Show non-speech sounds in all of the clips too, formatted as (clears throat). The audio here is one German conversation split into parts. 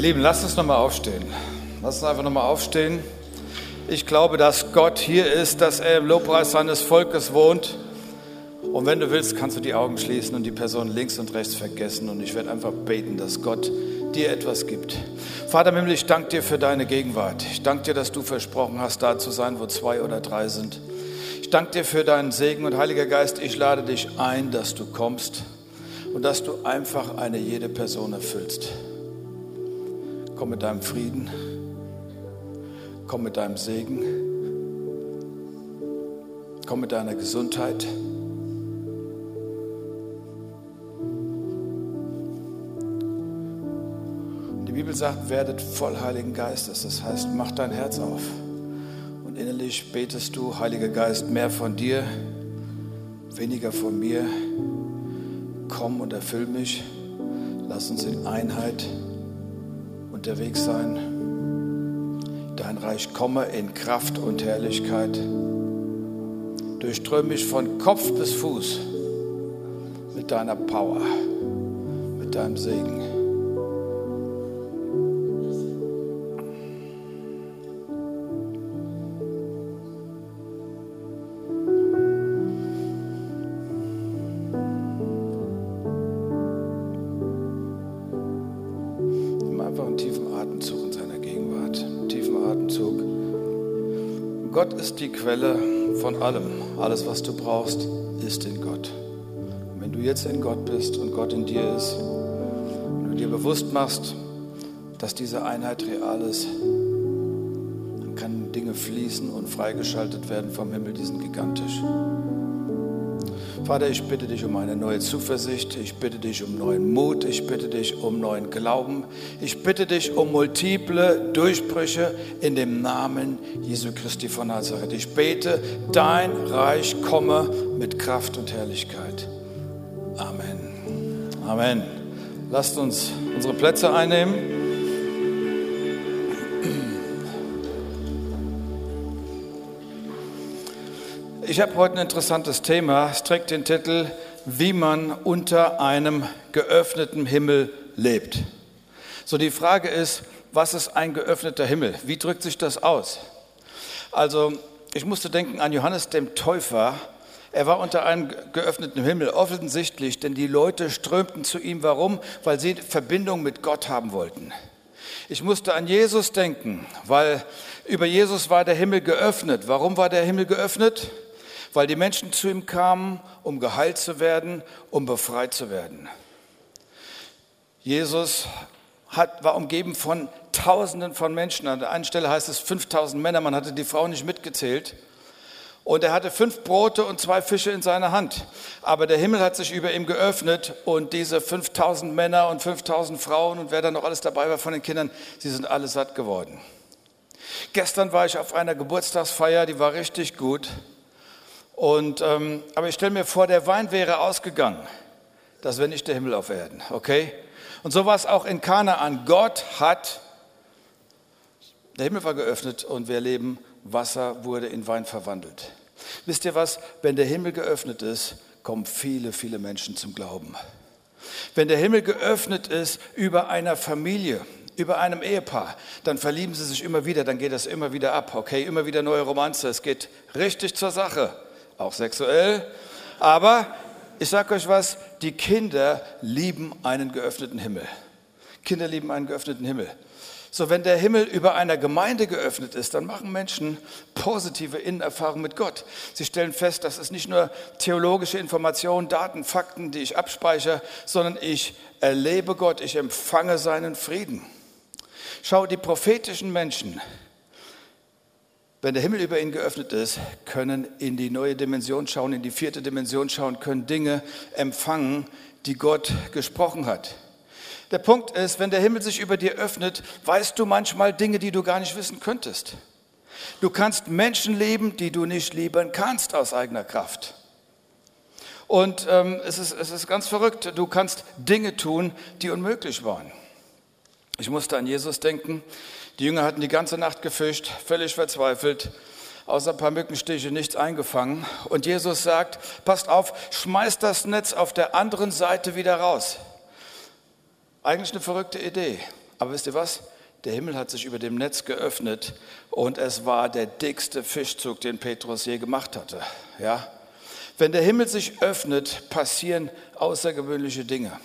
Ihr Lieben, lasst uns nochmal aufstehen. Lasst uns einfach nochmal aufstehen. Ich glaube, dass Gott hier ist, dass er im Lobpreis seines Volkes wohnt. Und wenn du willst, kannst du die Augen schließen und die Person links und rechts vergessen. Und ich werde einfach beten, dass Gott dir etwas gibt. Vater Himmel, ich danke dir für deine Gegenwart. Ich danke dir, dass du versprochen hast, da zu sein, wo zwei oder drei sind. Ich danke dir für deinen Segen und Heiliger Geist, ich lade dich ein, dass du kommst und dass du einfach eine jede Person erfüllst. Komm mit deinem Frieden, komm mit deinem Segen, komm mit deiner Gesundheit. Die Bibel sagt, werdet voll Heiligen Geistes. Das heißt, mach dein Herz auf. Und innerlich betest du, Heiliger Geist, mehr von dir, weniger von mir. Komm und erfüll mich. Lass uns in Einheit unterwegs sein. Dein Reich komme in Kraft und Herrlichkeit. Durchströme mich von Kopf bis Fuß mit deiner Power, mit deinem Segen. Die Quelle von allem. Alles, was du brauchst, ist in Gott. Und wenn du jetzt in Gott bist und Gott in dir ist, und du dir bewusst machst, dass diese Einheit real ist, dann können Dinge fließen und freigeschaltet werden vom Himmel, die sind gigantisch. Vater, ich bitte dich um eine neue Zuversicht, ich bitte dich um neuen Mut, ich bitte dich um neuen Glauben, ich bitte dich um multiple Durchbrüche in dem Namen Jesu Christi von Nazareth. Ich bete, dein Reich komme mit Kraft und Herrlichkeit. Amen. Amen. Lasst uns unsere Plätze einnehmen. Ich habe heute ein interessantes Thema. Es trägt den Titel, wie man unter einem geöffneten Himmel lebt. So die Frage ist, was ist ein geöffneter Himmel? Wie drückt sich das aus? Also ich musste denken an Johannes dem Täufer. Er war unter einem geöffneten Himmel, offensichtlich, denn die Leute strömten zu ihm. Warum? Weil sie Verbindung mit Gott haben wollten. Ich musste an Jesus denken, weil über Jesus war der Himmel geöffnet. Warum war der Himmel geöffnet? Weil die Menschen zu ihm kamen, um geheilt zu werden, um befreit zu werden. Jesus hat, war umgeben von Tausenden von Menschen. An der einen Stelle heißt es 5000 Männer, man hatte die Frau nicht mitgezählt. Und er hatte fünf Brote und zwei Fische in seiner Hand. Aber der Himmel hat sich über ihm geöffnet und diese 5000 Männer und 5000 Frauen und wer da noch alles dabei war von den Kindern, sie sind alle satt geworden. Gestern war ich auf einer Geburtstagsfeier, die war richtig gut. Und, ähm, aber ich stelle mir vor, der Wein wäre ausgegangen. Das wäre nicht der Himmel auf Erden, okay? Und so war es auch in Kanaan. Gott hat, der Himmel war geöffnet und wir leben, Wasser wurde in Wein verwandelt. Wisst ihr was? Wenn der Himmel geöffnet ist, kommen viele, viele Menschen zum Glauben. Wenn der Himmel geöffnet ist über einer Familie, über einem Ehepaar, dann verlieben sie sich immer wieder, dann geht das immer wieder ab, okay? Immer wieder neue Romanze, es geht richtig zur Sache, auch sexuell. Aber ich sage euch was, die Kinder lieben einen geöffneten Himmel. Kinder lieben einen geöffneten Himmel. So, wenn der Himmel über einer Gemeinde geöffnet ist, dann machen Menschen positive Innenerfahrungen mit Gott. Sie stellen fest, das ist nicht nur theologische Informationen, Daten, Fakten, die ich abspeichere, sondern ich erlebe Gott, ich empfange seinen Frieden. Schau, die prophetischen Menschen, wenn der Himmel über ihnen geöffnet ist, können in die neue Dimension schauen, in die vierte Dimension schauen, können Dinge empfangen, die Gott gesprochen hat. Der Punkt ist, wenn der Himmel sich über dir öffnet, weißt du manchmal Dinge, die du gar nicht wissen könntest. Du kannst Menschen lieben, die du nicht lieben kannst aus eigener Kraft. Und ähm, es, ist, es ist ganz verrückt, du kannst Dinge tun, die unmöglich waren. Ich musste an Jesus denken. Die Jünger hatten die ganze Nacht gefischt, völlig verzweifelt, außer ein paar Mückenstiche nichts eingefangen. Und Jesus sagt, passt auf, schmeißt das Netz auf der anderen Seite wieder raus. Eigentlich eine verrückte Idee. Aber wisst ihr was? Der Himmel hat sich über dem Netz geöffnet und es war der dickste Fischzug, den Petrus je gemacht hatte. Ja? Wenn der Himmel sich öffnet, passieren außergewöhnliche Dinge.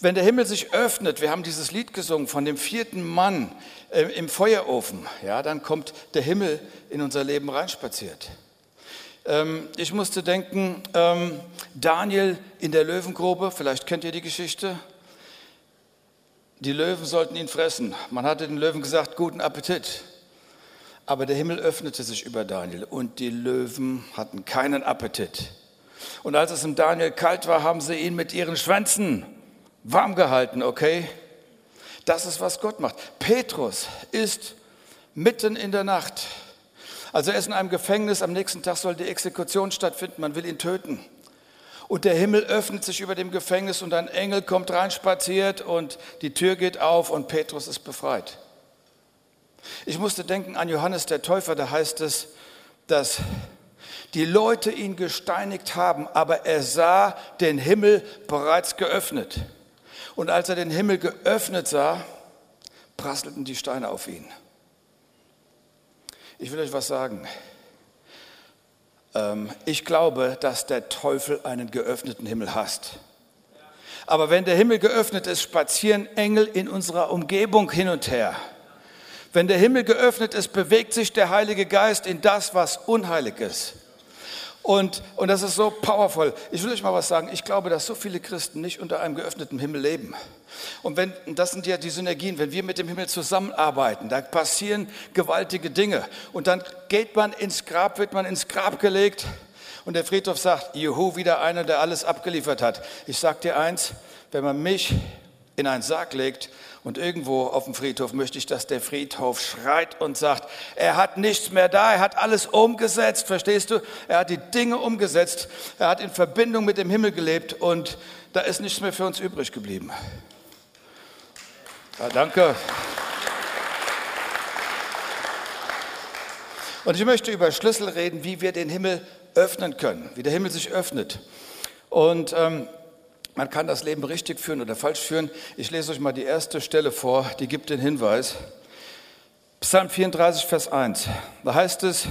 Wenn der Himmel sich öffnet, wir haben dieses Lied gesungen von dem vierten Mann äh, im Feuerofen, ja, dann kommt der Himmel in unser Leben reinspaziert. Ähm, ich musste denken, ähm, Daniel in der Löwengrube, vielleicht kennt ihr die Geschichte. Die Löwen sollten ihn fressen. Man hatte den Löwen gesagt, guten Appetit. Aber der Himmel öffnete sich über Daniel und die Löwen hatten keinen Appetit. Und als es im Daniel kalt war, haben sie ihn mit ihren Schwänzen warm gehalten, okay? Das ist, was Gott macht. Petrus ist mitten in der Nacht. Also er ist in einem Gefängnis, am nächsten Tag soll die Exekution stattfinden, man will ihn töten. Und der Himmel öffnet sich über dem Gefängnis und ein Engel kommt rein spaziert und die Tür geht auf und Petrus ist befreit. Ich musste denken an Johannes der Täufer, da heißt es, dass die Leute ihn gesteinigt haben, aber er sah den Himmel bereits geöffnet. Und als er den Himmel geöffnet sah, prasselten die Steine auf ihn. Ich will euch was sagen. Ähm, ich glaube, dass der Teufel einen geöffneten Himmel hasst. Aber wenn der Himmel geöffnet ist, spazieren Engel in unserer Umgebung hin und her. Wenn der Himmel geöffnet ist, bewegt sich der Heilige Geist in das, was unheilig ist. Und, und das ist so powerful. Ich will euch mal was sagen. Ich glaube, dass so viele Christen nicht unter einem geöffneten Himmel leben. Und wenn, das sind ja die Synergien, wenn wir mit dem Himmel zusammenarbeiten, da passieren gewaltige Dinge. Und dann geht man ins Grab, wird man ins Grab gelegt. Und der Friedhof sagt, Juhu, wieder einer, der alles abgeliefert hat. Ich sag dir eins, wenn man mich in einen Sarg legt und irgendwo auf dem Friedhof möchte ich, dass der Friedhof schreit und sagt, er hat nichts mehr da, er hat alles umgesetzt, verstehst du? Er hat die Dinge umgesetzt, er hat in Verbindung mit dem Himmel gelebt und da ist nichts mehr für uns übrig geblieben. Ja, danke. Und ich möchte über Schlüssel reden, wie wir den Himmel öffnen können, wie der Himmel sich öffnet. Und ähm, man kann das Leben richtig führen oder falsch führen. Ich lese euch mal die erste Stelle vor, die gibt den Hinweis. Psalm 34, Vers 1. Da heißt es,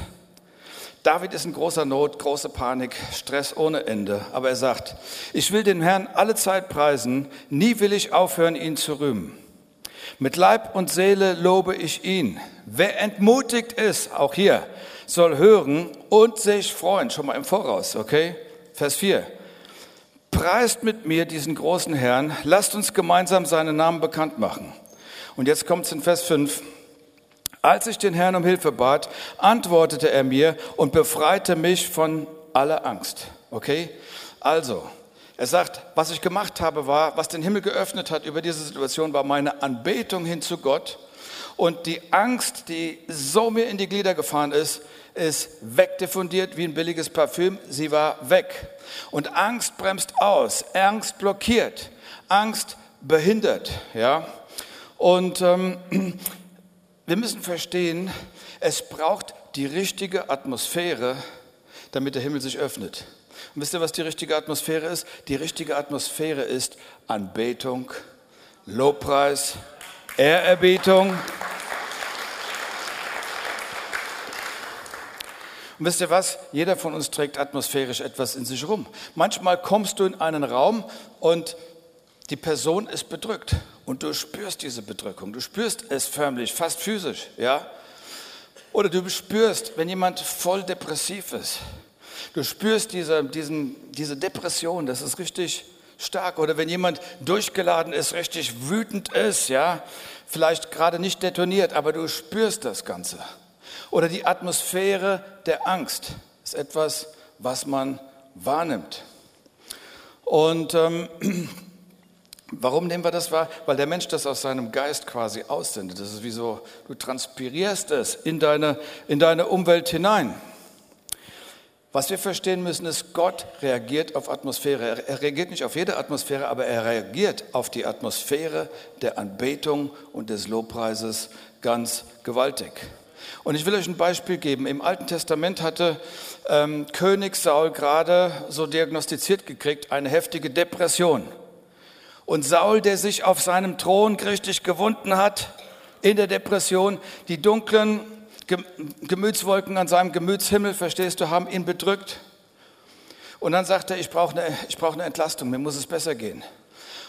David ist in großer Not, große Panik, Stress ohne Ende. Aber er sagt, ich will den Herrn alle Zeit preisen, nie will ich aufhören, ihn zu rühmen. Mit Leib und Seele lobe ich ihn. Wer entmutigt ist, auch hier, soll hören und sich freuen. Schon mal im Voraus, okay? Vers 4. Preist mit mir diesen großen Herrn, lasst uns gemeinsam seinen Namen bekannt machen. Und jetzt kommt es in Vers 5. Als ich den Herrn um Hilfe bat, antwortete er mir und befreite mich von aller Angst. Okay? Also, er sagt, was ich gemacht habe, war, was den Himmel geöffnet hat über diese Situation, war meine Anbetung hin zu Gott. Und die Angst, die so mir in die Glieder gefahren ist, ist wegdiffundiert wie ein billiges Parfüm. Sie war weg. Und Angst bremst aus, Angst blockiert, Angst behindert. Ja? Und ähm, (clears throat) wir müssen verstehen, es braucht die richtige Atmosphäre, damit der Himmel sich öffnet. Und wisst ihr, was die richtige Atmosphäre ist? Die richtige Atmosphäre ist Anbetung, Lobpreis, Ehrerbietung. Und wisst ihr was? Jeder von uns trägt atmosphärisch etwas in sich rum. Manchmal kommst du in einen Raum und die Person ist bedrückt und du spürst diese Bedrückung. Du spürst es förmlich, fast physisch, ja? Oder du spürst, wenn jemand voll depressiv ist. Du spürst diese, diesen, diese Depression, das ist richtig stark. Oder wenn jemand durchgeladen ist, richtig wütend ist, ja? Vielleicht gerade nicht detoniert, aber du spürst das Ganze. Oder die Atmosphäre der Angst ist etwas, was man wahrnimmt. Und ähm, (clears throat) warum nehmen wir das wahr? Weil der Mensch das aus seinem Geist quasi aussendet. Das ist wie so, du transpirierst es in deine, in deine Umwelt hinein. Was wir verstehen müssen, ist, Gott reagiert auf Atmosphäre. Er reagiert nicht auf jede Atmosphäre, aber er reagiert auf die Atmosphäre der Anbetung und des Lobpreises ganz gewaltig. Und ich will euch ein Beispiel geben. Im Alten Testament hatte ähm, König Saul gerade so diagnostiziert gekriegt eine heftige Depression. Und Saul, der sich auf seinem Thron richtig gewunden hat, in der Depression, die dunklen Gemütswolken an seinem Gemütshimmel, verstehst du, haben ihn bedrückt. Und dann sagt er, ich brauche eine, ich brauche eine Entlastung, mir muss es besser gehen.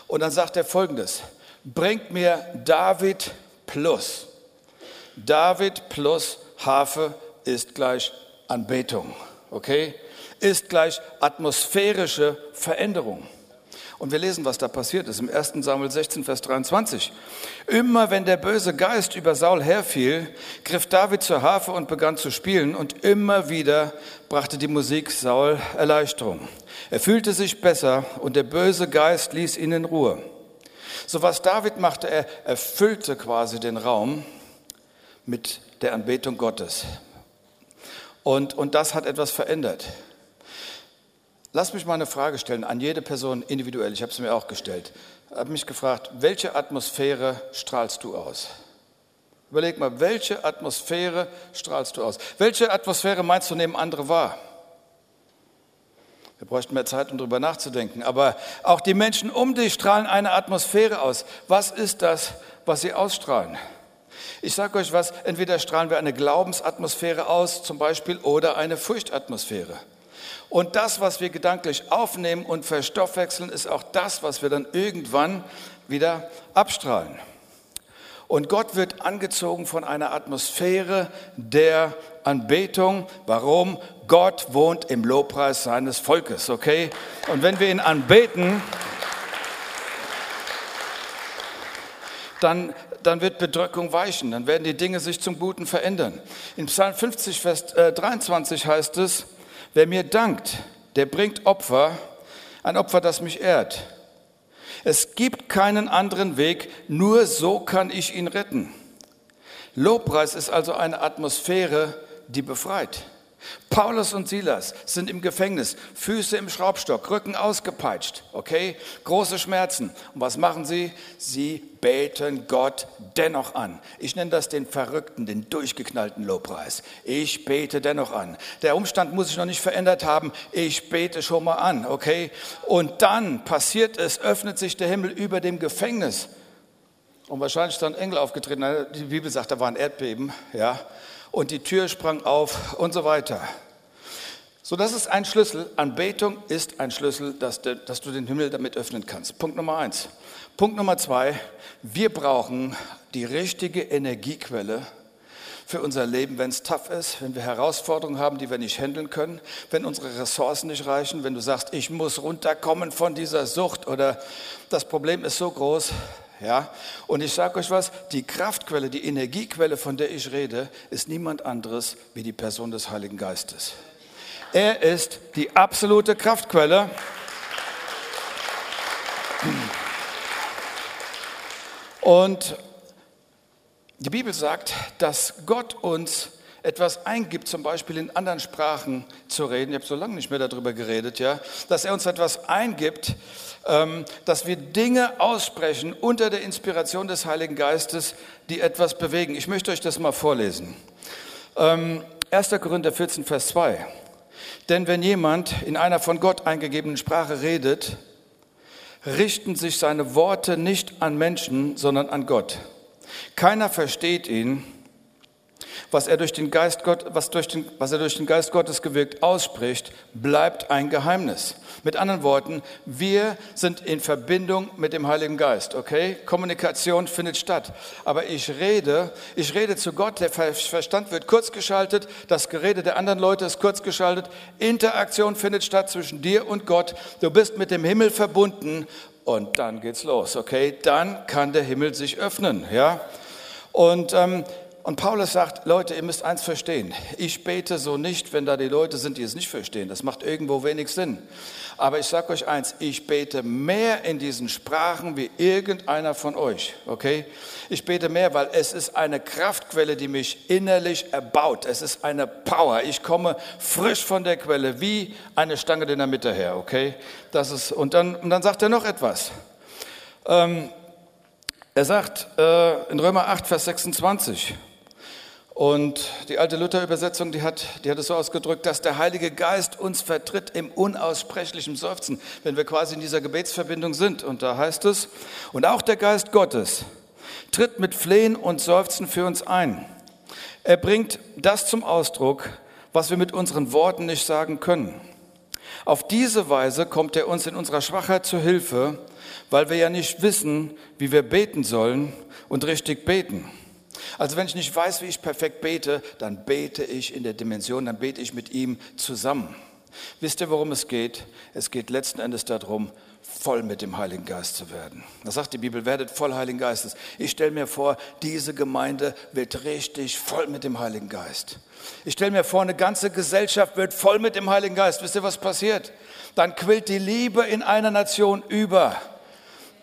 Und dann sagt er folgendes, bringt mir David plus. David plus Harfe ist gleich Anbetung, okay? Ist gleich atmosphärische Veränderung. Und wir lesen, was da passiert ist im 1. Samuel 16, Vers 23. Immer wenn der böse Geist über Saul herfiel, griff David zur Harfe und begann zu spielen und immer wieder brachte die Musik Saul Erleichterung. Er fühlte sich besser und der böse Geist ließ ihn in Ruhe. So was David machte, er erfüllte quasi den Raum mit der Anbetung Gottes. Und, und das hat etwas verändert. Lass mich mal eine Frage stellen an jede Person individuell. Ich habe es mir auch gestellt. Ich habe mich gefragt, welche Atmosphäre strahlst du aus? Überleg mal, welche Atmosphäre strahlst du aus? Welche Atmosphäre meinst du nehmen andere wahr? Wir bräuchten mehr Zeit, um darüber nachzudenken. Aber auch die Menschen um dich strahlen eine Atmosphäre aus. Was ist das, was sie ausstrahlen? Ich sage euch was, entweder strahlen wir eine Glaubensatmosphäre aus, zum Beispiel, oder eine Furchtatmosphäre. Und das, was wir gedanklich aufnehmen und verstoffwechseln, ist auch das, was wir dann irgendwann wieder abstrahlen. Und Gott wird angezogen von einer Atmosphäre der Anbetung. Warum? Gott wohnt im Lobpreis seines Volkes, okay? Und wenn wir ihn anbeten, dann, dann wird Bedrückung weichen, dann werden die Dinge sich zum Guten verändern. In Psalm 50, Vers 23 heißt es, Wer mir dankt, der bringt Opfer, ein Opfer, das mich ehrt. Es gibt keinen anderen Weg, nur so kann ich ihn retten. Lobpreis ist also eine Atmosphäre, die befreit. Paulus und Silas sind im Gefängnis, Füße im Schraubstock, Rücken ausgepeitscht, okay? Große Schmerzen. Und was machen sie? Sie beten Gott dennoch an. Ich nenne das den verrückten, den durchgeknallten Lobpreis. Ich bete dennoch an. Der Umstand muss sich noch nicht verändert haben. Ich bete schon mal an, okay? Und dann passiert es, öffnet sich der Himmel über dem Gefängnis. Und wahrscheinlich ist dann Engel aufgetreten. Die Bibel sagt, da war ein Erdbeben, ja und die Tür sprang auf und so weiter. So, das ist ein Schlüssel. Anbetung ist ein Schlüssel, dass, de, dass du den Himmel damit öffnen kannst. Punkt Nummer eins. Punkt Nummer zwei. Wir brauchen die richtige Energiequelle für unser Leben, wenn es tough ist, wenn wir Herausforderungen haben, die wir nicht handeln können, wenn unsere Ressourcen nicht reichen, wenn du sagst, ich muss runterkommen von dieser Sucht oder das Problem ist so groß, ja? Und ich sage euch was, die Kraftquelle, die Energiequelle, von der ich rede, ist niemand anderes wie die Person des Heiligen Geistes. Er ist die absolute Kraftquelle. Und die Bibel sagt, dass Gott uns etwas eingibt, zum Beispiel in anderen Sprachen zu reden. Ich habe so lange nicht mehr darüber geredet, ja, dass er uns etwas eingibt, ähm, dass wir Dinge aussprechen unter der Inspiration des Heiligen Geistes, die etwas bewegen. Ich möchte euch das mal vorlesen. 1. Ähm, Korinther 14, Vers 2. Denn wenn jemand in einer von Gott eingegebenen Sprache redet, richten sich seine Worte nicht an Menschen, sondern an Gott. Keiner versteht ihn, was er durch den Geist, Gott, was, durch den, was er durch den Geist Gottes gewirkt ausspricht, bleibt ein Geheimnis. Mit anderen Worten, wir sind in Verbindung mit dem Heiligen Geist, okay? Kommunikation findet statt. Aber ich rede, ich rede zu Gott, der Verstand wird kurzgeschaltet, das Gerede der anderen Leute ist kurzgeschaltet, Interaktion findet statt zwischen dir und Gott. Du bist mit dem Himmel verbunden und dann geht's los, okay? Dann kann der Himmel sich öffnen, ja? Und ähm, und Paulus sagt, Leute, ihr müsst eins verstehen. Ich bete so nicht, wenn da die Leute sind, die es nicht verstehen. Das macht irgendwo wenig Sinn. Aber ich sage euch eins, ich bete mehr in diesen Sprachen wie irgendeiner von euch. Okay? Ich bete mehr, weil es ist eine Kraftquelle, die mich innerlich erbaut. Es ist eine Power. Ich komme frisch von der Quelle, wie eine Stange in der Mitte her. Okay? Das ist, und, dann, und dann sagt er noch etwas. Ähm, er sagt äh, in Römer 8, Vers 26, Und die alte Luther-Übersetzung, die hat, die hat es so ausgedrückt, dass der Heilige Geist uns vertritt im unaussprechlichen Seufzen, wenn wir quasi in dieser Gebetsverbindung sind. Und da heißt es, und auch der Geist Gottes tritt mit Flehen und Seufzen für uns ein. Er bringt das zum Ausdruck, was wir mit unseren Worten nicht sagen können. Auf diese Weise kommt er uns in unserer Schwachheit zu Hilfe, weil wir ja nicht wissen, wie wir beten sollen und richtig beten. Also wenn ich nicht weiß, wie ich perfekt bete, dann bete ich in der Dimension, dann bete ich mit ihm zusammen. Wisst ihr, worum es geht? Es geht letzten Endes darum, voll mit dem Heiligen Geist zu werden. Das sagt die Bibel, werdet voll Heiligen Geistes. Ich stelle mir vor, diese Gemeinde wird richtig voll mit dem Heiligen Geist. Ich stelle mir vor, eine ganze Gesellschaft wird voll mit dem Heiligen Geist. Wisst ihr, was passiert? Dann quillt die Liebe in einer Nation über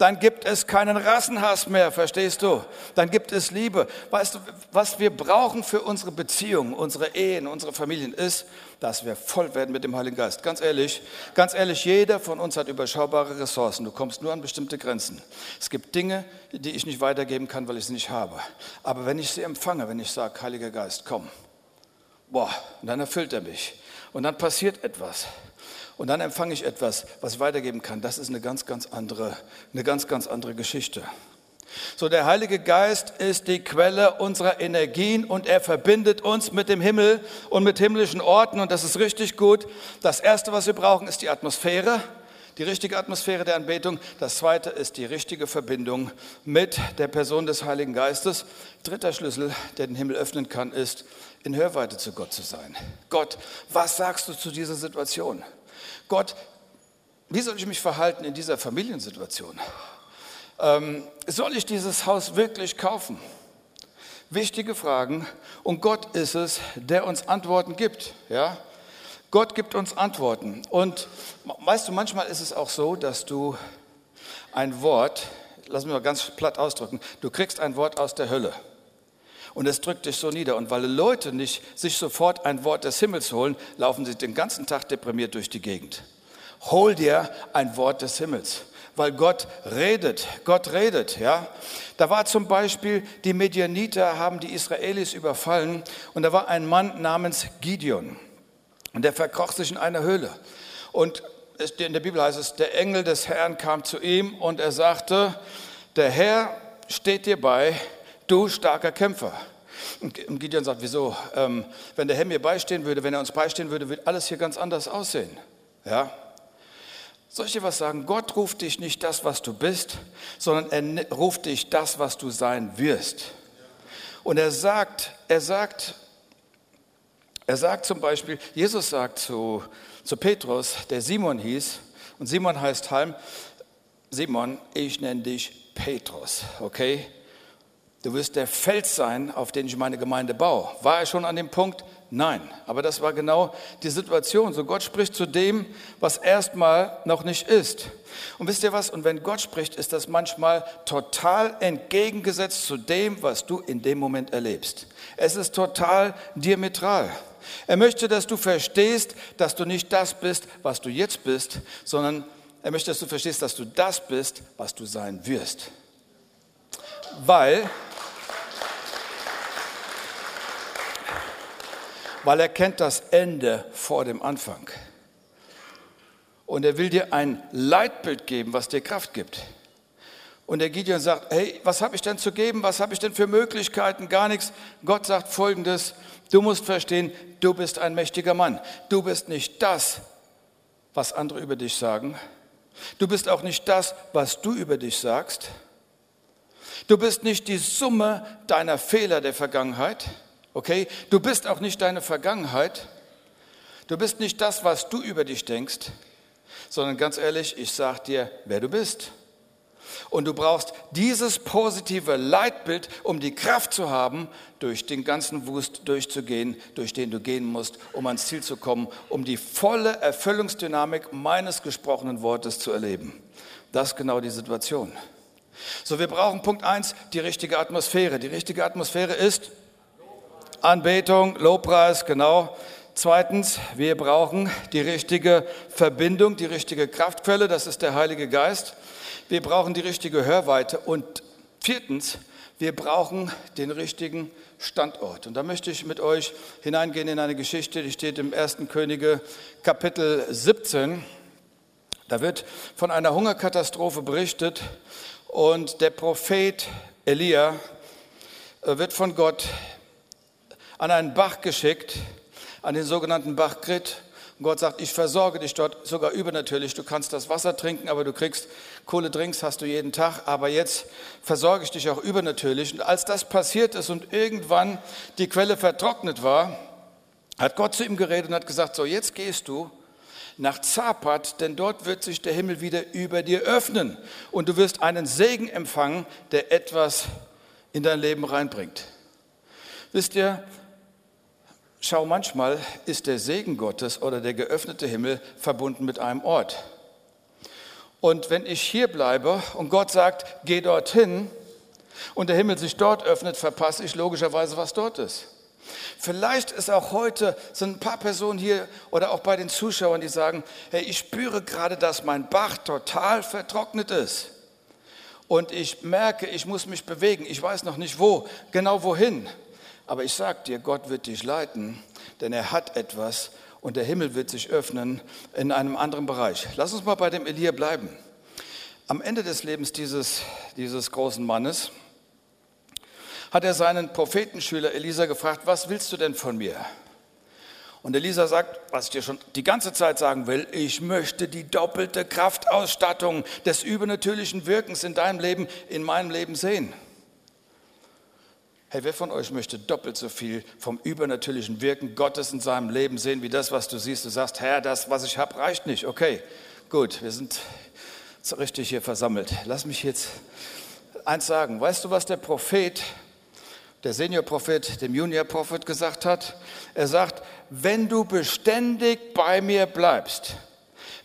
dann gibt es keinen Rassenhass mehr, verstehst du? Dann gibt es Liebe. Weißt du, was wir brauchen für unsere Beziehungen, unsere Ehen, unsere Familien ist, dass wir voll werden mit dem Heiligen Geist. Ganz ehrlich, ganz ehrlich, jeder von uns hat überschaubare Ressourcen. Du kommst nur an bestimmte Grenzen. Es gibt Dinge, die ich nicht weitergeben kann, weil ich sie nicht habe. Aber wenn ich sie empfange, wenn ich sage, Heiliger Geist, komm, boah, und dann erfüllt er mich. Und dann passiert etwas und dann empfange ich etwas, was ich weitergeben kann. Das ist eine ganz, ganz andere, eine ganz, ganz andere Geschichte. So, der Heilige Geist ist die Quelle unserer Energien und er verbindet uns mit dem Himmel und mit himmlischen Orten und das ist richtig gut. Das erste, was wir brauchen, ist die Atmosphäre, die richtige Atmosphäre der Anbetung. Das zweite ist die richtige Verbindung mit der Person des Heiligen Geistes. Dritter Schlüssel, der den Himmel öffnen kann, ist in Hörweite zu Gott zu sein. Gott, was sagst du zu dieser Situation? Gott, wie soll ich mich verhalten in dieser Familiensituation? Ähm, soll ich dieses Haus wirklich kaufen? Wichtige Fragen. Und Gott ist es, der uns Antworten gibt. Ja? Gott gibt uns Antworten. Und weißt du, manchmal ist es auch so, dass du ein Wort, lass mich mal ganz platt ausdrücken, du kriegst ein Wort aus der Hölle. Und es drückt dich so nieder. Und weil Leute nicht sich sofort ein Wort des Himmels holen, laufen sie den ganzen Tag deprimiert durch die Gegend. Hol dir ein Wort des Himmels weil Gott redet. Gott redet, ja. Da war zum Beispiel, die Medianiter haben die Israelis überfallen und da war ein Mann namens Gideon und der verkroch sich in einer Höhle. Und in der Bibel heißt es, der Engel des Herrn kam zu ihm und er sagte, der Herr steht dir bei, du starker Kämpfer. Und Gideon sagt, wieso? Ähm, wenn der Herr mir beistehen würde, wenn er uns beistehen würde, würde alles hier ganz anders aussehen. Ja? Soll ich dir was sagen? Gott ruft dich nicht das, was du bist, sondern er ruft dich das, was du sein wirst. Und er sagt, er sagt, er sagt zum Beispiel, Jesus sagt zu, zu Petrus, der Simon hieß, und Simon heißt Halm, Simon, ich nenne dich Petrus, okay? Du wirst der Fels sein, auf den ich meine Gemeinde baue. War er schon an dem Punkt? Nein. Aber das war genau die Situation. So Gott spricht zu dem, was erstmal noch nicht ist. Und wisst ihr was? Und wenn Gott spricht, ist das manchmal total entgegengesetzt zu dem, was du in dem Moment erlebst. Es ist total diametral. Er möchte, dass du verstehst, dass du nicht das bist, was du jetzt bist, sondern er möchte, dass du verstehst, dass du das bist, was du sein wirst. Weil weil er kennt das Ende vor dem Anfang. Und er will dir ein Leitbild geben, was dir Kraft gibt. Und der Gideon sagt, hey, was habe ich denn zu geben? Was habe ich denn für Möglichkeiten? Gar nichts. Gott sagt folgendes, du musst verstehen, du bist ein mächtiger Mann. Du bist nicht das, was andere über dich sagen. Du bist auch nicht das, was du über dich sagst. Du bist nicht die Summe deiner Fehler der Vergangenheit. Okay? Du bist auch nicht deine Vergangenheit. Du bist nicht das, was du über dich denkst, sondern ganz ehrlich, ich sage dir, wer du bist. Und du brauchst dieses positive Leitbild, um die Kraft zu haben, durch den ganzen Wust durchzugehen, durch den du gehen musst, um ans Ziel zu kommen, um die volle Erfüllungsdynamik meines gesprochenen Wortes zu erleben. Das ist genau die Situation. So, wir brauchen Punkt eins: die richtige Atmosphäre. Die richtige Atmosphäre ist Anbetung, Lobpreis, genau. Zweitens, wir brauchen die richtige Verbindung, die richtige Kraftquelle, das ist der Heilige Geist. Wir brauchen die richtige Hörweite. Und viertens, Wir brauchen den richtigen Standort. Und da möchte ich mit euch hineingehen in eine Geschichte, die steht im 1. Könige Kapitel 17. Da wird von einer Hungerkatastrophe berichtet und der Prophet Elia äh, wird von Gott an einen Bach geschickt, an den sogenannten Bach Grit. Und Gott sagt, ich versorge dich dort sogar übernatürlich. Du kannst das Wasser trinken, aber du kriegst Kohledrinks, hast du jeden Tag. Aber jetzt versorge ich dich auch übernatürlich. Und als das passiert ist und irgendwann die Quelle vertrocknet war, hat Gott zu ihm geredet und hat gesagt, so jetzt gehst du nach Zapat, denn dort wird sich der Himmel wieder über dir öffnen und du wirst einen Segen empfangen, der etwas in dein Leben reinbringt. Wisst ihr, Schau, manchmal ist der Segen Gottes oder der geöffnete Himmel verbunden mit einem Ort. Und wenn ich hier bleibe und Gott sagt, geh dorthin und der Himmel sich dort öffnet, verpasse ich logischerweise, was dort ist. Vielleicht ist auch heute, sind ein paar Personen hier oder auch bei den Zuschauern, die sagen, hey, ich spüre gerade, dass mein Bach total vertrocknet ist. Und ich merke, ich muss mich bewegen. Ich weiß noch nicht wo, genau wohin. Aber ich sage dir, Gott wird dich leiten, denn er hat etwas und der Himmel wird sich öffnen in einem anderen Bereich. Lass uns mal bei dem Elia bleiben. Am Ende des Lebens dieses, dieses großen Mannes hat er seinen Prophetenschüler Elisa gefragt, was willst du denn von mir? Und Elisa sagt, was ich dir schon die ganze Zeit sagen will, ich möchte die doppelte Kraftausstattung des übernatürlichen Wirkens in deinem Leben, in meinem Leben sehen. Hey, wer von euch möchte doppelt so viel vom übernatürlichen Wirken Gottes in seinem Leben sehen, wie das, was du siehst? Du sagst, Herr, das, was ich habe, reicht nicht. Okay, gut, wir sind so richtig hier versammelt. Lass mich jetzt eins sagen. Weißt du, was der Prophet, der Seniorprophet, dem Juniorprophet gesagt hat? Er sagt, wenn du beständig bei mir bleibst,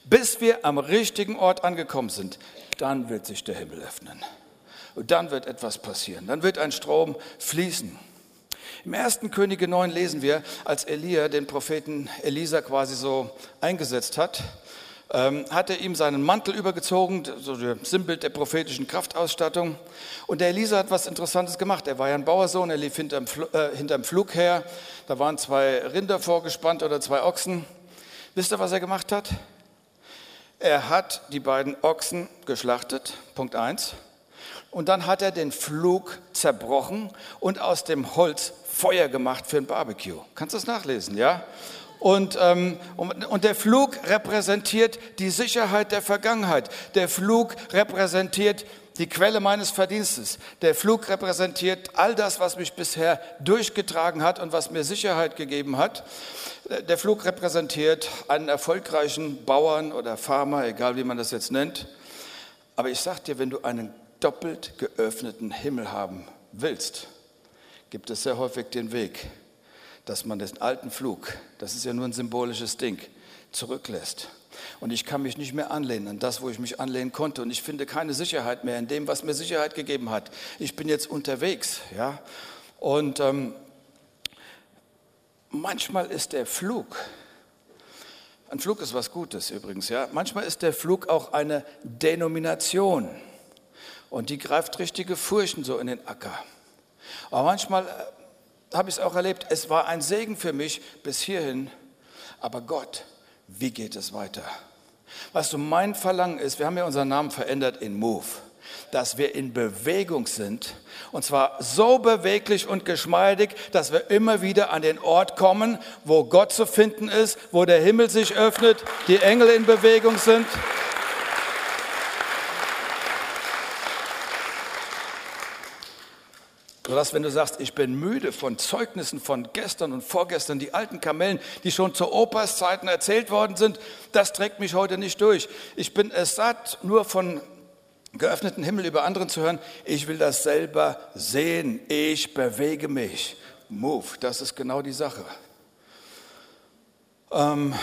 bis wir am richtigen Ort angekommen sind, dann wird sich der Himmel öffnen. Und dann wird etwas passieren. Dann wird ein Strom fließen. Im ersten Könige 9 lesen wir, als Elia den Propheten Elisa quasi so eingesetzt hat, ähm, hat er ihm seinen Mantel übergezogen, so der Sinnbild der prophetischen Kraftausstattung. Und der Elisa hat was Interessantes gemacht. Er war ja ein Bauersohn, er lief hinterm, äh, hinterm Flug her. Da waren zwei Rinder vorgespannt oder zwei Ochsen. Wisst ihr, was er gemacht hat? Er hat die beiden Ochsen geschlachtet, Punkt 1. Und dann hat er den Flug zerbrochen und aus dem Holz Feuer gemacht für ein Barbecue. Kannst du das nachlesen, ja? Und, ähm, und, der Flug repräsentiert die Sicherheit der Vergangenheit. Der Flug repräsentiert die Quelle meines Verdienstes. Der Flug repräsentiert all das, was mich bisher durchgetragen hat und was mir Sicherheit gegeben hat. Der Flug repräsentiert einen erfolgreichen Bauern oder Farmer, egal wie man das jetzt nennt. Aber ich sage dir, wenn du einen doppelt geöffneten Himmel haben willst, gibt es sehr häufig den Weg, dass man den alten Flug, das ist ja nur ein symbolisches Ding, zurücklässt. Und ich kann mich nicht mehr anlehnen an das, wo ich mich anlehnen konnte. Und ich finde keine Sicherheit mehr in dem, was mir Sicherheit gegeben hat. Ich bin jetzt unterwegs. Ja? Und ähm, manchmal ist der Flug, ein Flug ist was Gutes übrigens, ja. Manchmal ist der Flug auch eine Denomination. Und die greift richtige Furchen so in den Acker. Aber manchmal äh, habe ich es auch erlebt, es war ein Segen für mich bis hierhin. Aber Gott, wie geht es weiter? Was du, mein Verlangen ist, wir haben ja unseren Namen verändert in Move, dass wir in Bewegung sind. Und zwar so beweglich und geschmeidig, dass wir immer wieder an den Ort kommen, wo Gott zu finden ist, wo der Himmel sich öffnet, die Engel in Bewegung sind. Sodass, wenn du sagst, ich bin müde von Zeugnissen von gestern und vorgestern, die alten Kamellen, die schon zu Opas Zeiten erzählt worden sind, das trägt mich heute nicht durch. Ich bin es satt, nur von geöffneten Himmel über anderen zu hören. Ich will das selber sehen. Ich bewege mich. Move, das ist genau die Sache. Ähm,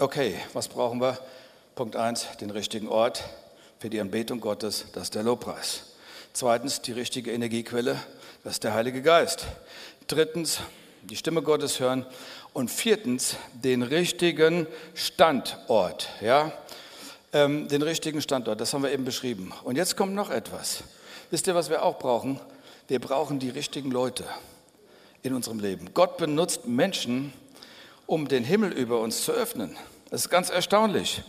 okay, was brauchen wir? Punkt 1, den richtigen Ort für die Anbetung Gottes, das ist der Lobpreis. Zweitens, die richtige Energiequelle, das ist der Heilige Geist. Drittens, die Stimme Gottes hören. Und viertens, den richtigen Standort. Ja? Ähm, den richtigen Standort, das haben wir eben beschrieben. Und jetzt kommt noch etwas. Wisst ihr, was wir auch brauchen? Wir brauchen die richtigen Leute in unserem Leben. Gott benutzt Menschen, um den Himmel über uns zu öffnen. Das ist ganz erstaunlich.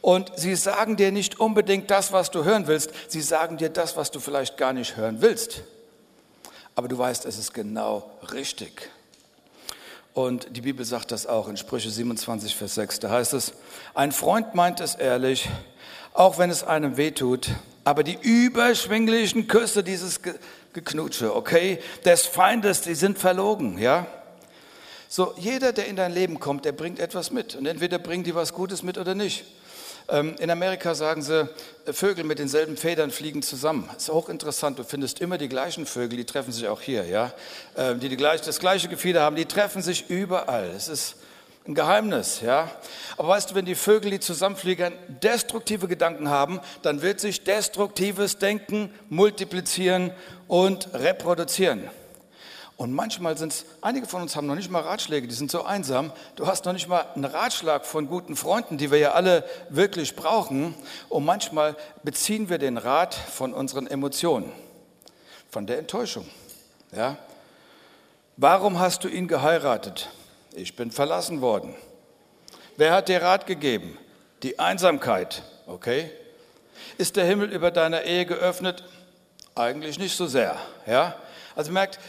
Und sie sagen dir nicht unbedingt das, was du hören willst. Sie sagen dir das, was du vielleicht gar nicht hören willst. Aber du weißt, es ist genau richtig. Und die Bibel sagt das auch in Sprüche 27, Vers 6. Da heißt es, ein Freund meint es ehrlich, auch wenn es einem wehtut, aber die überschwinglichen Küsse, dieses Geknutsche, okay, des Feindes, die sind verlogen, ja. So, jeder, der in dein Leben kommt, der bringt etwas mit. Und entweder bringen die was Gutes mit oder nicht. Ähm, in Amerika sagen sie, äh, Vögel mit denselben Federn fliegen zusammen. Ist hochinteressant. Du findest immer die gleichen Vögel, die treffen sich auch hier, ja, ähm, die, die das gleiche Gefieder haben, die treffen sich überall. Es ist ein Geheimnis, ja. Aber weißt du, wenn die Vögel, die zusammenfliegen, destruktive Gedanken haben, dann wird sich destruktives Denken multiplizieren und reproduzieren. Und manchmal sind es, einige von uns haben noch nicht mal Ratschläge, die sind so einsam. Du hast noch nicht mal einen Ratschlag von guten Freunden, die wir ja alle wirklich brauchen. Und manchmal beziehen wir den Rat von unseren Emotionen, von der Enttäuschung. Ja? Warum hast du ihn geheiratet? Ich bin verlassen worden. Wer hat dir Rat gegeben? Die Einsamkeit. Okay. Ist der Himmel über deiner Ehe geöffnet? Eigentlich nicht so sehr. Ja? Also merkt,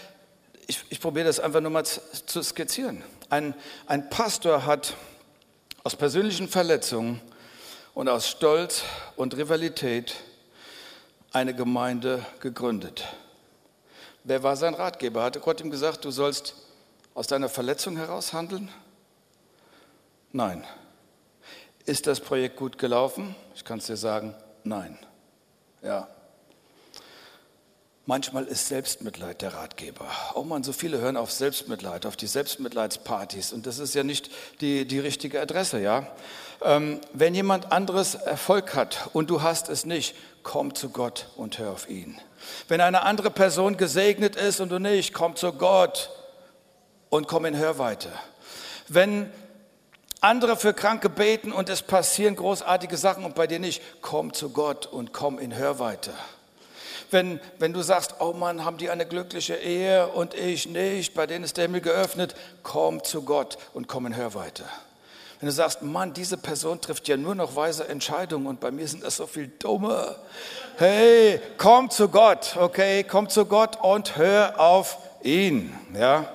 ich, ich probiere das einfach nur mal zu, skizzieren. Ein, ein Pastor hat aus persönlichen Verletzungen und aus Stolz und Rivalität eine Gemeinde gegründet. Wer war sein Ratgeber? Hatte Gott ihm gesagt, du sollst aus deiner Verletzung heraus handeln? Nein. Ist das Projekt gut gelaufen? Ich kann es dir sagen, nein. Ja. Manchmal ist Selbstmitleid der Ratgeber. Oh man, so viele hören auf Selbstmitleid, auf die Selbstmitleidspartys. Und das ist ja nicht die, die richtige Adresse, ja. Ähm, wenn jemand anderes Erfolg hat und du hast es nicht, komm zu Gott und hör auf ihn. Wenn eine andere Person gesegnet ist und du nicht, komm zu Gott und komm in Hörweite. Wenn andere für Kranke beten und es passieren großartige Sachen und bei dir nicht, komm zu Gott und komm in Hörweite wenn, wenn du sagst, oh Mann, haben die eine glückliche Ehe und ich nicht, bei denen ist der Himmel geöffnet, komm zu Gott und komm in Hörweite. Wenn du sagst, Mann, diese Person trifft ja nur noch weise Entscheidungen und bei mir sind das so viel dumme. Hey, komm zu Gott, okay, komm zu Gott und hör auf ihn, ja.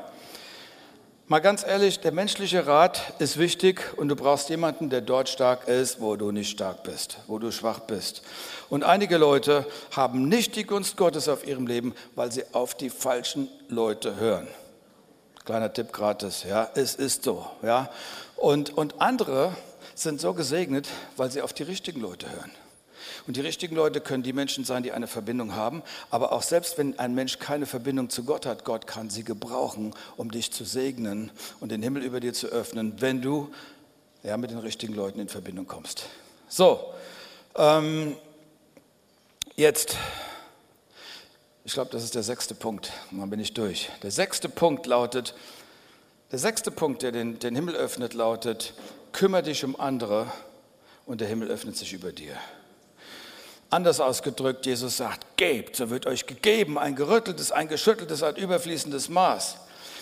Mal ganz ehrlich, der menschliche Rat ist wichtig und du brauchst jemanden, der dort stark ist, wo du nicht stark bist, wo du schwach bist. Und einige Leute haben nicht die Gunst Gottes auf ihrem Leben, weil sie auf die falschen Leute hören. Kleiner Tipp gratis, ja, es ist so, ja. Und, und andere sind so gesegnet, weil sie auf die richtigen Leute hören. Und die richtigen Leute können die Menschen sein, die eine Verbindung haben. Aber auch selbst wenn ein Mensch keine Verbindung zu Gott hat, Gott kann sie gebrauchen, um dich zu segnen und den Himmel über dir zu öffnen, wenn du ja, mit den richtigen Leuten in Verbindung kommst. So, ähm, jetzt, ich glaube, das ist der sechste Punkt. Dann bin ich durch. Der sechste Punkt lautet, der sechste Punkt, der den, den Himmel öffnet, lautet, kümmere dich um andere und der Himmel öffnet sich über dir. Anders ausgedrückt, Jesus sagt, gebt, so wird euch gegeben, ein gerütteltes, ein geschütteltes, ein überfließendes Maß.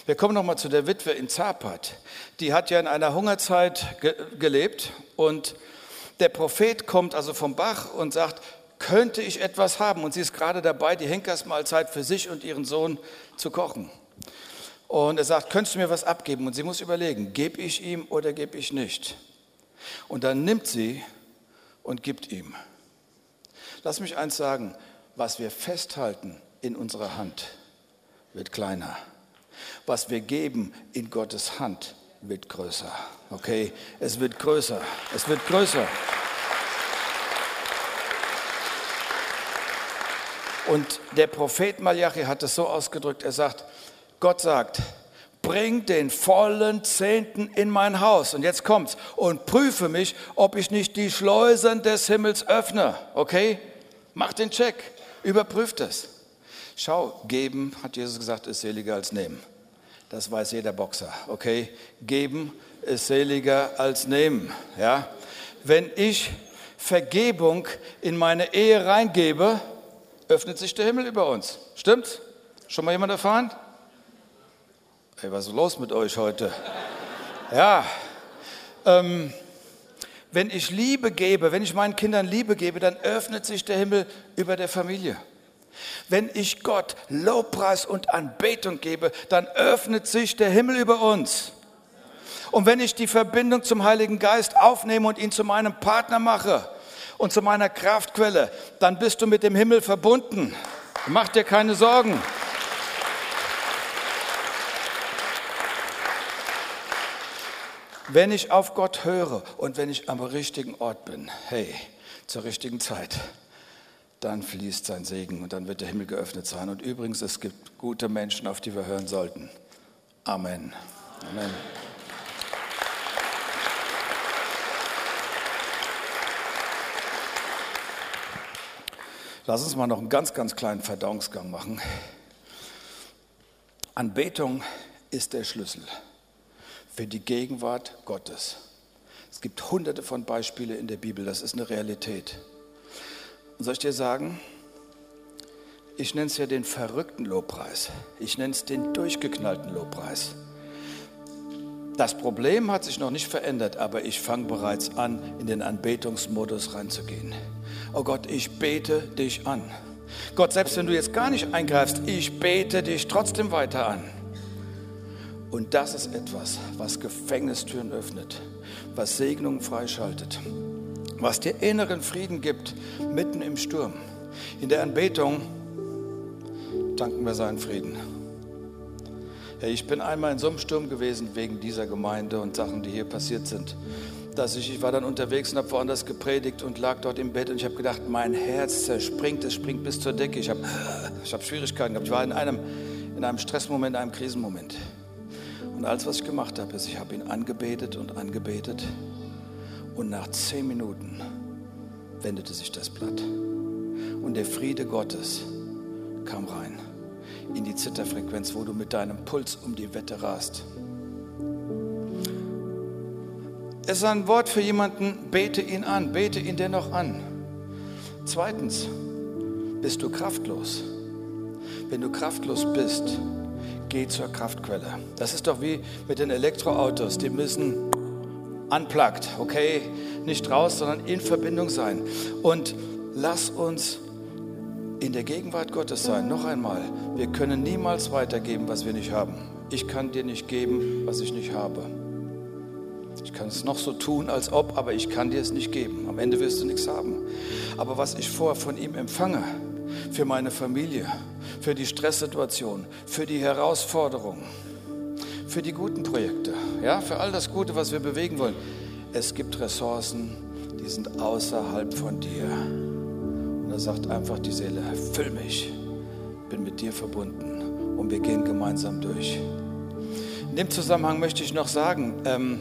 Wir kommen nochmal zu der Witwe in Zapat. Die hat ja in einer Hungerzeit ge gelebt und der Prophet kommt also vom Bach und sagt, könnte ich etwas haben? Und sie ist gerade dabei, die Henkersmahlzeit für sich und ihren Sohn zu kochen. Und er sagt, könntest du mir was abgeben? Und sie muss überlegen, gebe ich ihm oder gebe ich nicht? Und dann nimmt sie und gibt ihm. Lass mich eins sagen, was wir festhalten in unserer Hand, wird kleiner. Was wir geben in Gottes Hand, wird größer. Okay, es wird größer. Es wird größer. Und der Prophet Malachi hat es so ausgedrückt, er sagt, Gott sagt, bring den vollen Zehnten in mein Haus. Und jetzt kommt's. Und prüfe mich, ob ich nicht die Schleusen des Himmels öffne. Okay? Mach den Check. Überprüft es. Schau, geben, hat Jesus gesagt, ist seliger als nehmen. Das weiß jeder Boxer. Okay? Geben ist seliger als nehmen. Ja? Wenn ich Vergebung in meine Ehe reingebe, öffnet sich der Himmel über uns. Stimmt's? Schon mal jemand erfahren? Hey, was ist los mit euch heute? Ja, ähm, wenn ich Liebe gebe, wenn ich meinen Kindern Liebe gebe, dann öffnet sich der Himmel über der Familie. Wenn ich Gott Lobpreis und Anbetung gebe, dann öffnet sich der Himmel über uns. Und wenn ich die Verbindung zum Heiligen Geist aufnehme und ihn zu meinem Partner mache und zu meiner Kraftquelle, dann bist du mit dem Himmel verbunden. Mach dir keine Sorgen. Wenn ich auf Gott höre und wenn ich am richtigen Ort bin, hey, zur richtigen Zeit, dann fließt sein Segen und dann wird der Himmel geöffnet sein. Und übrigens, es gibt gute Menschen, auf die wir hören sollten. Amen. Amen. Lass uns mal noch einen ganz, ganz kleinen Verdauungsgang machen. Anbetung ist der Schlüssel für die Gegenwart Gottes. Es gibt hunderte von Beispielen in der Bibel, das ist eine Realität. Und soll ich dir sagen, ich nenne es ja den verrückten Lobpreis. Ich nenne es den durchgeknallten Lobpreis. Das Problem hat sich noch nicht verändert, aber ich fange bereits an, in den Anbetungsmodus reinzugehen. Oh Gott, ich bete dich an. Gott, selbst wenn du jetzt gar nicht eingreifst, ich bete dich trotzdem weiter an. Und das ist etwas, was Gefängnistüren öffnet, was Segnungen freischaltet, was dir inneren Frieden gibt, mitten im Sturm. In der Anbetung danken wir seinen Frieden. Hey, ich bin einmal in so einem Sturm gewesen wegen dieser Gemeinde und Sachen, die hier passiert sind. Dass ich, ich war dann unterwegs und habe woanders gepredigt und lag dort im Bett und ich habe gedacht, mein Herz zerspringt, es springt bis zur Decke. Ich habe ich hab Schwierigkeiten gehabt. Ich war in einem, in einem Stressmoment, in einem Krisenmoment. Und alles, was ich gemacht habe, ist, ich habe ihn angebetet und angebetet. Und nach zehn Minuten wendete sich das Blatt. Und der Friede Gottes kam rein in die Zitterfrequenz, wo du mit deinem Puls um die Wette rast. Es ist ein Wort für jemanden, bete ihn an, bete ihn dennoch an. Zweitens, bist du kraftlos? Wenn du kraftlos bist, geh zur Kraftquelle. Das ist doch wie mit den Elektroautos, die müssen unplugged, okay? Nicht raus, sondern in Verbindung sein. Und lass uns in der Gegenwart Gottes sein. Noch einmal, wir können niemals weitergeben, was wir nicht haben. Ich kann dir nicht geben, was ich nicht habe. Ich kann es noch so tun, als ob, aber ich kann dir es nicht geben. Am Ende wirst du nichts haben. Aber was ich vorher von ihm empfange, für meine Familie, für die Stresssituation, für die Herausforderungen, für die guten Projekte, ja, für all das Gute, was wir bewegen wollen. Es gibt Ressourcen, die sind außerhalb von dir. Und da sagt einfach die Seele, füll mich, bin mit dir verbunden und wir gehen gemeinsam durch. In dem Zusammenhang möchte ich noch sagen, ähm,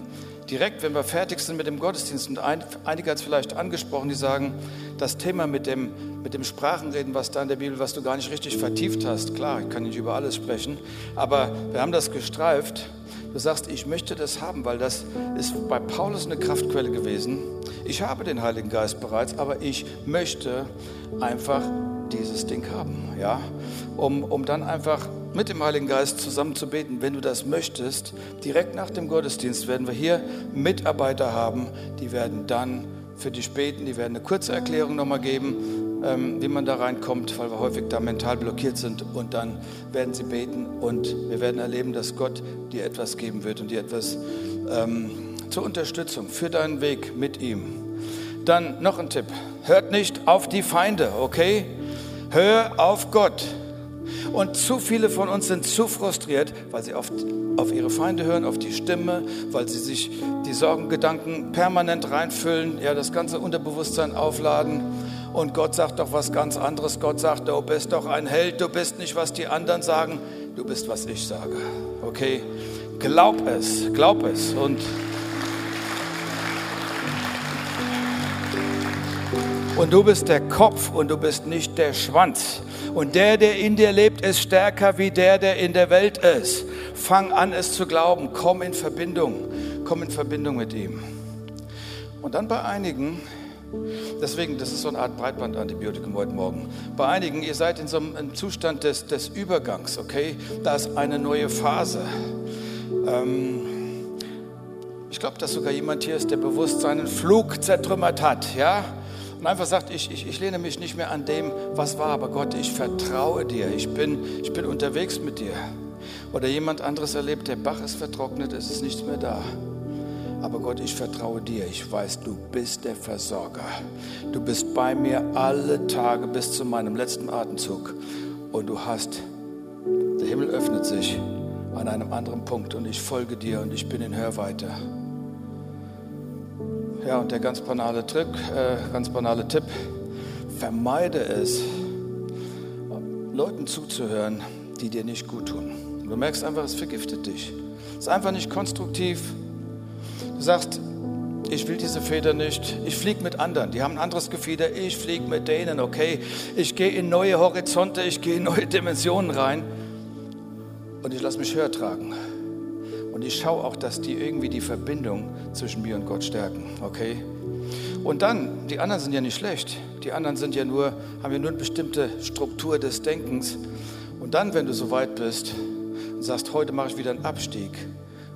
direkt, wenn wir fertig sind mit dem Gottesdienst, und ein, einige hat es vielleicht angesprochen, die sagen, das Thema mit dem, mit dem Sprachenreden, was da in der Bibel, was du gar nicht richtig vertieft hast, klar, ich kann nicht über alles sprechen, aber wir haben das gestreift. Du sagst, ich möchte das haben, weil das ist bei Paulus eine Kraftquelle gewesen. Ich habe den Heiligen Geist bereits, aber ich möchte einfach dieses Ding haben, ja, um, um dann einfach mit dem Heiligen Geist zusammen zu beten, wenn du das möchtest. Direkt nach dem Gottesdienst werden wir hier Mitarbeiter haben, die werden dann für dich beten, die werden eine kurze Erklärung nochmal geben, ähm, wie man da reinkommt, weil wir häufig da mental blockiert sind und dann werden sie beten und wir werden erleben, dass Gott dir etwas geben wird und dir etwas ähm, zur Unterstützung für deinen Weg mit ihm. Dann noch ein Tipp, hört nicht auf die Feinde, okay? Hör auf Gott. Und zu viele von uns sind zu frustriert, weil sie oft auf ihre Feinde hören, auf die Stimme, weil sie sich die Sorgengedanken permanent reinfüllen, ja, das ganze Unterbewusstsein aufladen. Und Gott sagt doch was ganz anderes. Gott sagt, du bist doch ein Held, du bist nicht, was die anderen sagen, du bist, was ich sage. Okay? Glaub es, glaub es. Und Und du bist der Kopf und du bist nicht der Schwanz. Und der, der in dir lebt, ist stärker wie der, der in der Welt ist. Fang an, es zu glauben. Komm in Verbindung. Komm in Verbindung mit ihm. Und dann bei einigen Deswegen, das ist so eine Art Breitbandantibiotikum heute Morgen. Bei einigen, ihr seid in so einem Zustand des, des Übergangs, okay? Da ist eine neue Phase. Ähm, ich glaube, dass sogar jemand hier ist, der bewusst seinen Flug zertrümmert hat, ja? Und einfach sagt, ich, ich, ich lehne mich nicht mehr an dem, was war, aber Gott, ich vertraue dir, ich bin, ich bin unterwegs mit dir. Oder jemand anderes erlebt, der Bach ist vertrocknet, es ist nichts mehr da. Aber Gott, ich vertraue dir. Ich weiß, du bist der Versorger. Du bist bei mir alle Tage bis zu meinem letzten Atemzug. Und du hast, der Himmel öffnet sich an einem anderen Punkt und ich folge dir und ich bin in Hörweite. Ja, und der ganz banale Trick, äh, ganz banale Tipp, vermeide es, Leuten zuzuhören, die dir nicht gut tun. Du merkst einfach, es vergiftet dich. Es ist einfach nicht konstruktiv. Du sagst, ich will diese Feder nicht. Ich fliege mit anderen. Die haben ein anderes Gefieder. Ich fliege mit denen, okay? Ich gehe in neue Horizonte, ich gehe in neue (laughs) Dimensionen rein. Und ich lasse mich höher tragen. Und ich schaue auch, dass die irgendwie die Verbindung zwischen mir und Gott stärken, okay? Und dann, die anderen sind ja nicht schlecht. Die anderen sind ja nur, haben ja nur eine bestimmte Struktur des Denkens. Und dann, wenn du so weit bist und sagst, heute mache ich wieder einen Abstieg,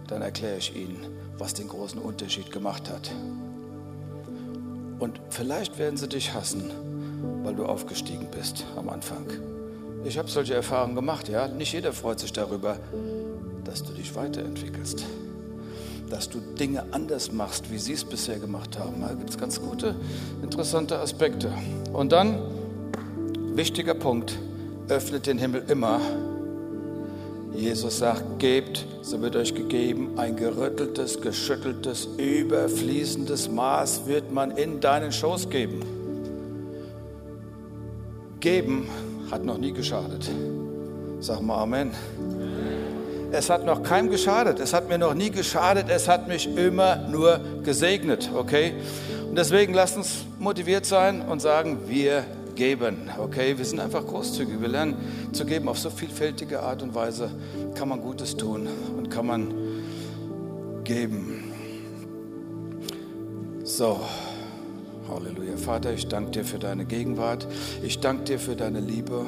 dann erkläre ich ihnen, was den großen Unterschied gemacht hat. Und vielleicht werden sie dich hassen, weil du aufgestiegen bist am Anfang. Ich habe solche Erfahrungen gemacht, ja. Nicht jeder freut sich darüber, dass du dich weiterentwickelst, dass du Dinge anders machst, wie sie es bisher gemacht haben. Da gibt es ganz gute, interessante Aspekte. Und dann, wichtiger Punkt, öffnet den Himmel immer Jesus sagt, gebt, so wird euch gegeben, ein gerütteltes, geschütteltes, überfließendes Maß wird man in deinen Schoß geben. Geben hat noch nie geschadet. Sag mal Amen. Es hat noch keinem geschadet. Es hat mir noch nie geschadet. Es hat mich immer nur gesegnet. Okay? Und deswegen lasst uns motiviert sein und sagen, wir geben. Okay, wir sind einfach großzügig. Wir lernen zu geben auf so vielfältige Art und Weise. Kann man Gutes tun und kann man geben. So, Halleluja. Vater, ich danke dir für deine Gegenwart. Ich danke dir für deine Liebe.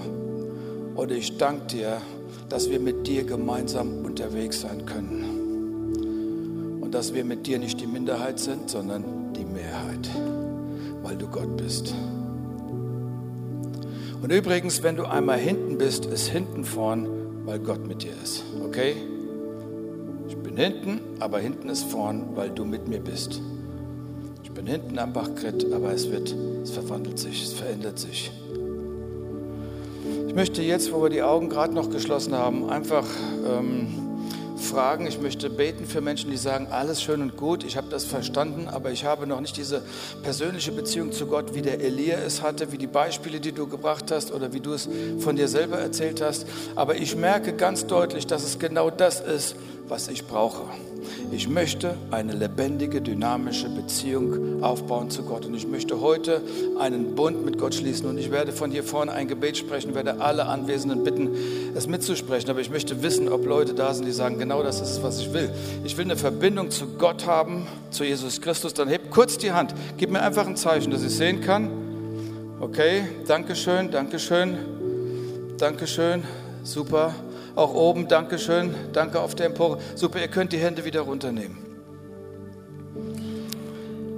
Und ich danke dir, dass wir mit dir gemeinsam unterwegs sein können. Und dass wir mit dir nicht die Minderheit sind, sondern die Mehrheit, weil du Gott bist. Und übrigens, wenn du einmal hinten bist, ist hinten vorn, weil Gott mit dir ist. Okay? Ich bin hinten, aber hinten ist vorn, weil du mit mir bist. Ich bin hinten am Bachkritt, aber es wird, es verwandelt sich, es verändert sich. Ich möchte jetzt, wo wir die Augen gerade noch geschlossen haben, einfach ähm, fragen, ich möchte beten für Menschen, die sagen, alles schön und gut, ich habe das verstanden, aber ich habe noch nicht diese persönliche Beziehung zu Gott, wie der Elia es hatte, wie die Beispiele, die du gebracht hast oder wie du es von dir selber erzählt hast. Aber ich merke ganz deutlich, dass es genau das ist, was ich brauche. Ich möchte eine lebendige, dynamische Beziehung aufbauen zu Gott. Und ich möchte heute einen Bund mit Gott schließen. Und ich werde von hier vorne ein Gebet sprechen, werde alle Anwesenden bitten, es mitzusprechen. Aber ich möchte wissen, ob Leute da sind, die sagen, genau das ist es, was ich will. Ich will eine Verbindung zu Gott haben, zu Jesus Christus. Dann heb kurz die Hand. Gib mir einfach ein Zeichen, dass ich sehen kann. Okay, Dankeschön, Dankeschön, Dankeschön. Super. Auch oben, Dankeschön, danke auf der Empore. Super, ihr könnt die Hände wieder runternehmen.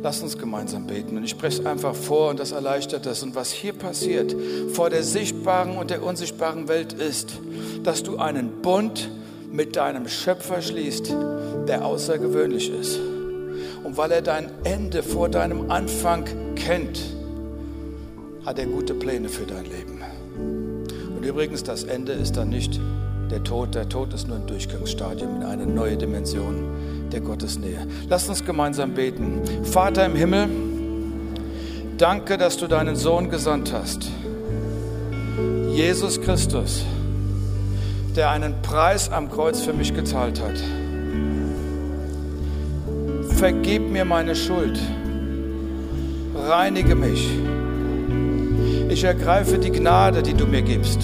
Lasst uns gemeinsam beten. Und ich spreche es einfach vor und das erleichtert das. Und was hier passiert vor der sichtbaren und der unsichtbaren Welt ist, dass du einen Bund mit deinem Schöpfer schließt, der außergewöhnlich ist. Und weil er dein Ende vor deinem Anfang kennt, hat er gute Pläne für dein Leben. Und übrigens, das Ende ist dann nicht der Tod, der Tod ist nur ein Durchgangsstadium in eine neue Dimension der Gottesnähe. Lasst uns gemeinsam beten. Vater im Himmel, danke, dass du deinen Sohn gesandt hast. Jesus Christus, der einen Preis am Kreuz für mich gezahlt hat. Vergib mir meine Schuld. Reinige mich. Ich ergreife die Gnade, die du mir gibst.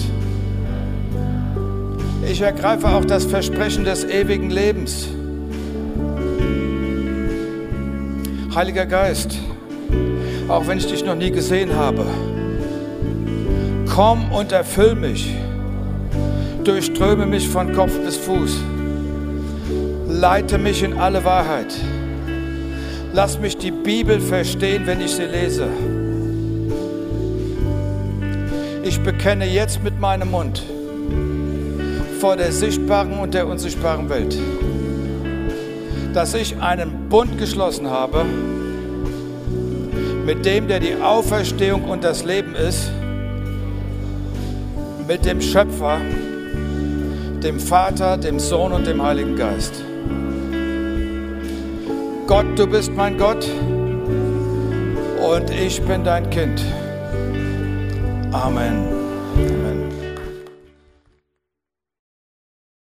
Ich ergreife auch das Versprechen des ewigen Lebens. Heiliger Geist, auch wenn ich dich noch nie gesehen habe. Komm und erfüll mich. Durchströme mich von Kopf bis Fuß. Leite mich in alle Wahrheit. Lass mich die Bibel verstehen, wenn ich sie lese. Ich bekenne jetzt mit meinem Mund vor der sichtbaren und der unsichtbaren Welt, dass ich einen Bund geschlossen habe mit dem, der die Auferstehung und das Leben ist, mit dem Schöpfer, dem Vater, dem Sohn und dem Heiligen Geist. Gott, du bist mein Gott und ich bin dein Kind. Amen.